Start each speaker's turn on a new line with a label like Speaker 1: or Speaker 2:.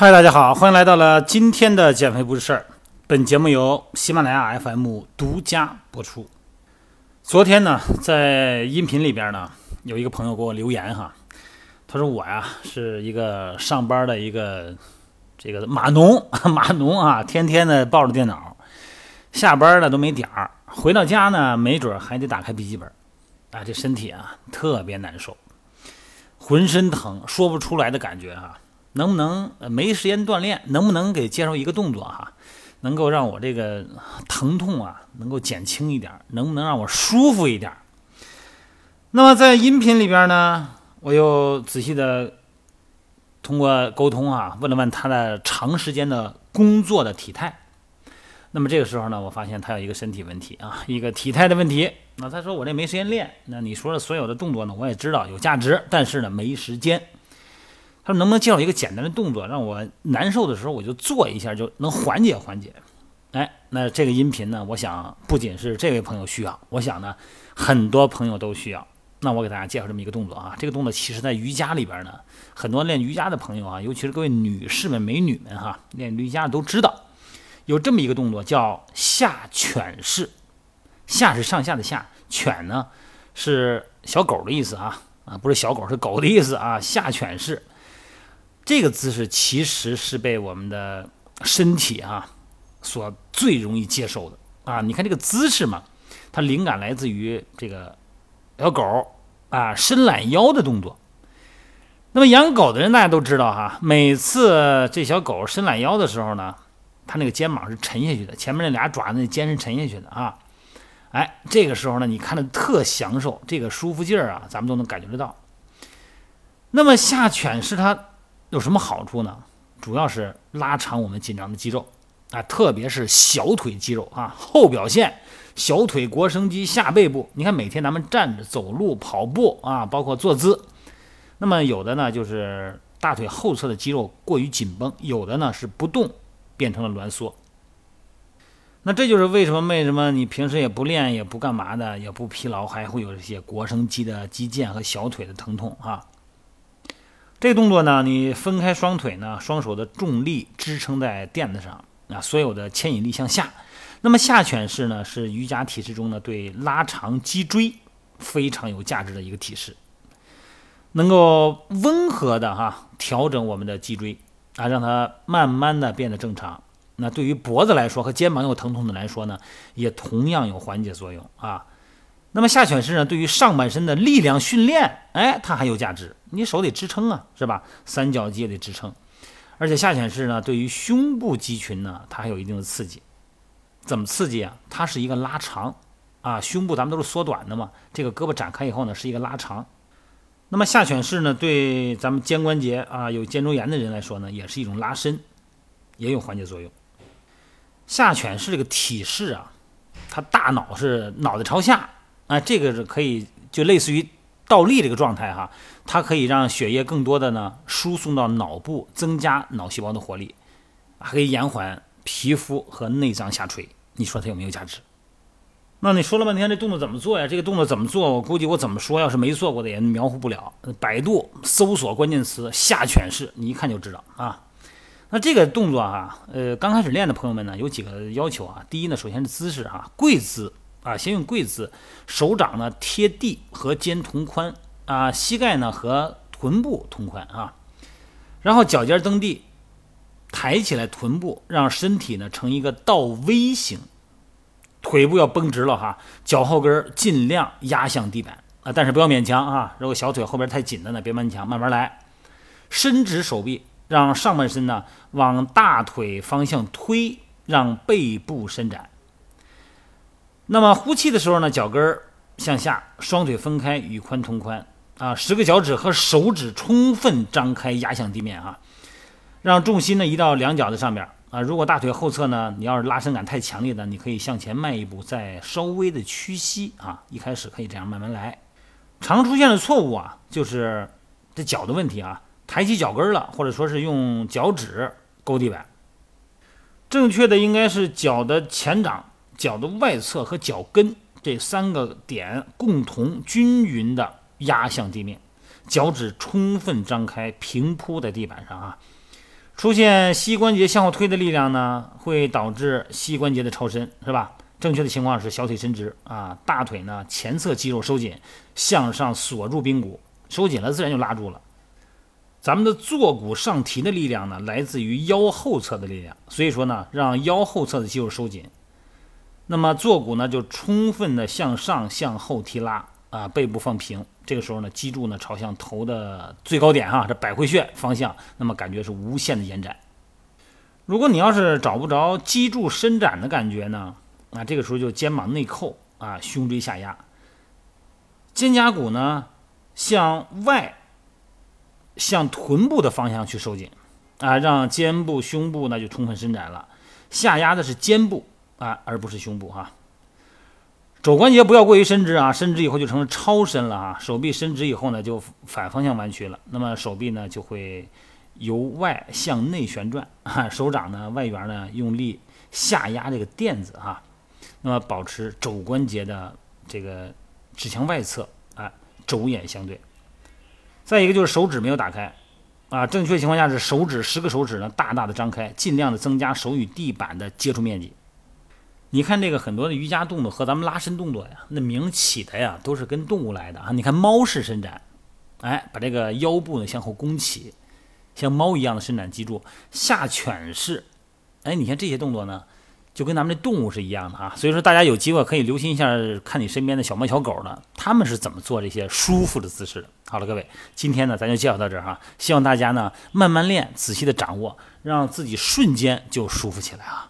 Speaker 1: 嗨，大家好，欢迎来到了今天的减肥不是事儿。本节目由喜马拉雅 FM 独家播出。昨天呢，在音频里边呢，有一个朋友给我留言哈，他说我呀是一个上班的一个这个码农，码农啊，天天的抱着电脑，下班了都没点儿，回到家呢，没准还得打开笔记本，啊，这身体啊特别难受，浑身疼，说不出来的感觉啊。能不能没时间锻炼？能不能给介绍一个动作哈，能够让我这个疼痛啊能够减轻一点？能不能让我舒服一点？那么在音频里边呢，我又仔细的通过沟通啊，问了问他的长时间的工作的体态。那么这个时候呢，我发现他有一个身体问题啊，一个体态的问题。那他说我这没时间练。那你说的所有的动作呢，我也知道有价值，但是呢没时间。：“能不能介绍一个简单的动作，让我难受的时候我就做一下，就能缓解缓解？”哎，那这个音频呢，我想不仅是这位朋友需要，我想呢，很多朋友都需要。那我给大家介绍这么一个动作啊，这个动作其实在瑜伽里边呢，很多练瑜伽的朋友啊，尤其是各位女士们、美女们哈，练瑜伽都知道有这么一个动作叫下犬式。下是上下的下，犬呢是小狗的意思啊啊，不是小狗，是狗的意思啊，下犬式。这个姿势其实是被我们的身体啊所最容易接受的啊！你看这个姿势嘛，它灵感来自于这个小狗啊伸懒腰的动作。那么养狗的人大家都知道哈，每次这小狗伸懒腰的时候呢，它那个肩膀是沉下去的，前面那俩爪子那肩是沉下去的啊。哎，这个时候呢，你看着特享受，这个舒服劲儿啊，咱们都能感觉得到。那么下犬式它。有什么好处呢？主要是拉长我们紧张的肌肉啊，特别是小腿肌肉啊，后表现、小腿腘绳肌、下背部。你看，每天咱们站着、走路、跑步啊，包括坐姿，那么有的呢就是大腿后侧的肌肉过于紧绷，有的呢是不动变成了挛缩。那这就是为什么为什么你平时也不练也不干嘛的也不疲劳，还会有一些腘绳肌的肌腱和小腿的疼痛啊。这个动作呢，你分开双腿呢，双手的重力支撑在垫子上，啊，所有的牵引力向下。那么下犬式呢，是瑜伽体式中呢对拉长脊椎非常有价值的一个体式，能够温和的哈调整我们的脊椎啊，让它慢慢的变得正常。那对于脖子来说和肩膀有疼痛的来说呢，也同样有缓解作用啊。那么下犬式呢，对于上半身的力量训练，哎，它还有价值。你手得支撑啊，是吧？三角肌也得支撑。而且下犬式呢，对于胸部肌群呢，它还有一定的刺激。怎么刺激啊？它是一个拉长啊，胸部咱们都是缩短的嘛，这个胳膊展开以后呢，是一个拉长。那么下犬式呢，对咱们肩关节啊有肩周炎的人来说呢，也是一种拉伸，也有缓解作用。下犬式这个体式啊，它大脑是脑袋朝下。啊，这个是可以，就类似于倒立这个状态哈，它可以让血液更多的呢输送到脑部，增加脑细胞的活力，还可以延缓皮肤和内脏下垂。你说它有没有价值？那你说了半天这动作怎么做呀？这个动作怎么做？我估计我怎么说，要是没做过的也描绘不了。百度搜索关键词下犬式，你一看就知道啊。那这个动作哈，呃，刚开始练的朋友们呢，有几个要求啊。第一呢，首先是姿势哈，跪姿。啊，先用跪姿，手掌呢贴地和肩同宽啊，膝盖呢和臀部同宽啊，然后脚尖蹬地，抬起来臀部，让身体呢成一个倒 V 型，腿部要绷直了哈，脚后跟尽量压向地板啊，但是不要勉强啊，如果小腿后边太紧了呢，别勉强，慢慢来，伸直手臂，让上半身呢往大腿方向推，让背部伸展。那么呼气的时候呢，脚跟儿向下，双腿分开，与髋同宽啊，十个脚趾和手指充分张开，压向地面啊，让重心呢移到两脚的上边啊。如果大腿后侧呢，你要是拉伸感太强烈的，你可以向前迈一步，再稍微的屈膝啊。一开始可以这样慢慢来。常出现的错误啊，就是这脚的问题啊，抬起脚跟了，或者说是用脚趾勾地板。正确的应该是脚的前掌。脚的外侧和脚跟这三个点共同均匀的压向地面，脚趾充分张开，平铺在地板上啊。出现膝关节向后推的力量呢，会导致膝关节的超伸，是吧？正确的情况是小腿伸直啊，大腿呢前侧肌肉收紧，向上锁住髌骨，收紧了自然就拉住了。咱们的坐骨上提的力量呢，来自于腰后侧的力量，所以说呢，让腰后侧的肌肉收紧，那么坐骨呢就充分的向上向后提拉啊，背部放平。这个时候呢，脊柱呢朝向头的最高点哈，这百会穴方向，那么感觉是无限的延展。如果你要是找不着脊柱伸展的感觉呢，啊，这个时候就肩膀内扣啊，胸椎下压，肩胛骨呢向外。向臀部的方向去收紧，啊，让肩部、胸部呢就充分伸展了。下压的是肩部啊，而不是胸部哈。肘关节不要过于伸直啊，伸直以后就成了超伸了啊。手臂伸直以后呢，就反方向弯曲了，那么手臂呢就会由外向内旋转啊。手掌呢外缘呢用力下压这个垫子哈，那么保持肘关节的这个指向外侧啊，肘眼相对。再一个就是手指没有打开，啊，正确情况下是手指十个手指呢大大的张开，尽量的增加手与地板的接触面积。你看这个很多的瑜伽动作和咱们拉伸动作呀，那名起的呀都是跟动物来的啊。你看猫式伸展，哎，把这个腰部呢向后弓起，像猫一样的伸展脊柱。下犬式，哎，你看这些动作呢。就跟咱们这动物是一样的啊，所以说大家有机会可以留心一下，看你身边的小猫小狗呢，他们是怎么做这些舒服的姿势的。好了，各位，今天呢咱就介绍到这儿哈，希望大家呢慢慢练，仔细的掌握，让自己瞬间就舒服起来啊。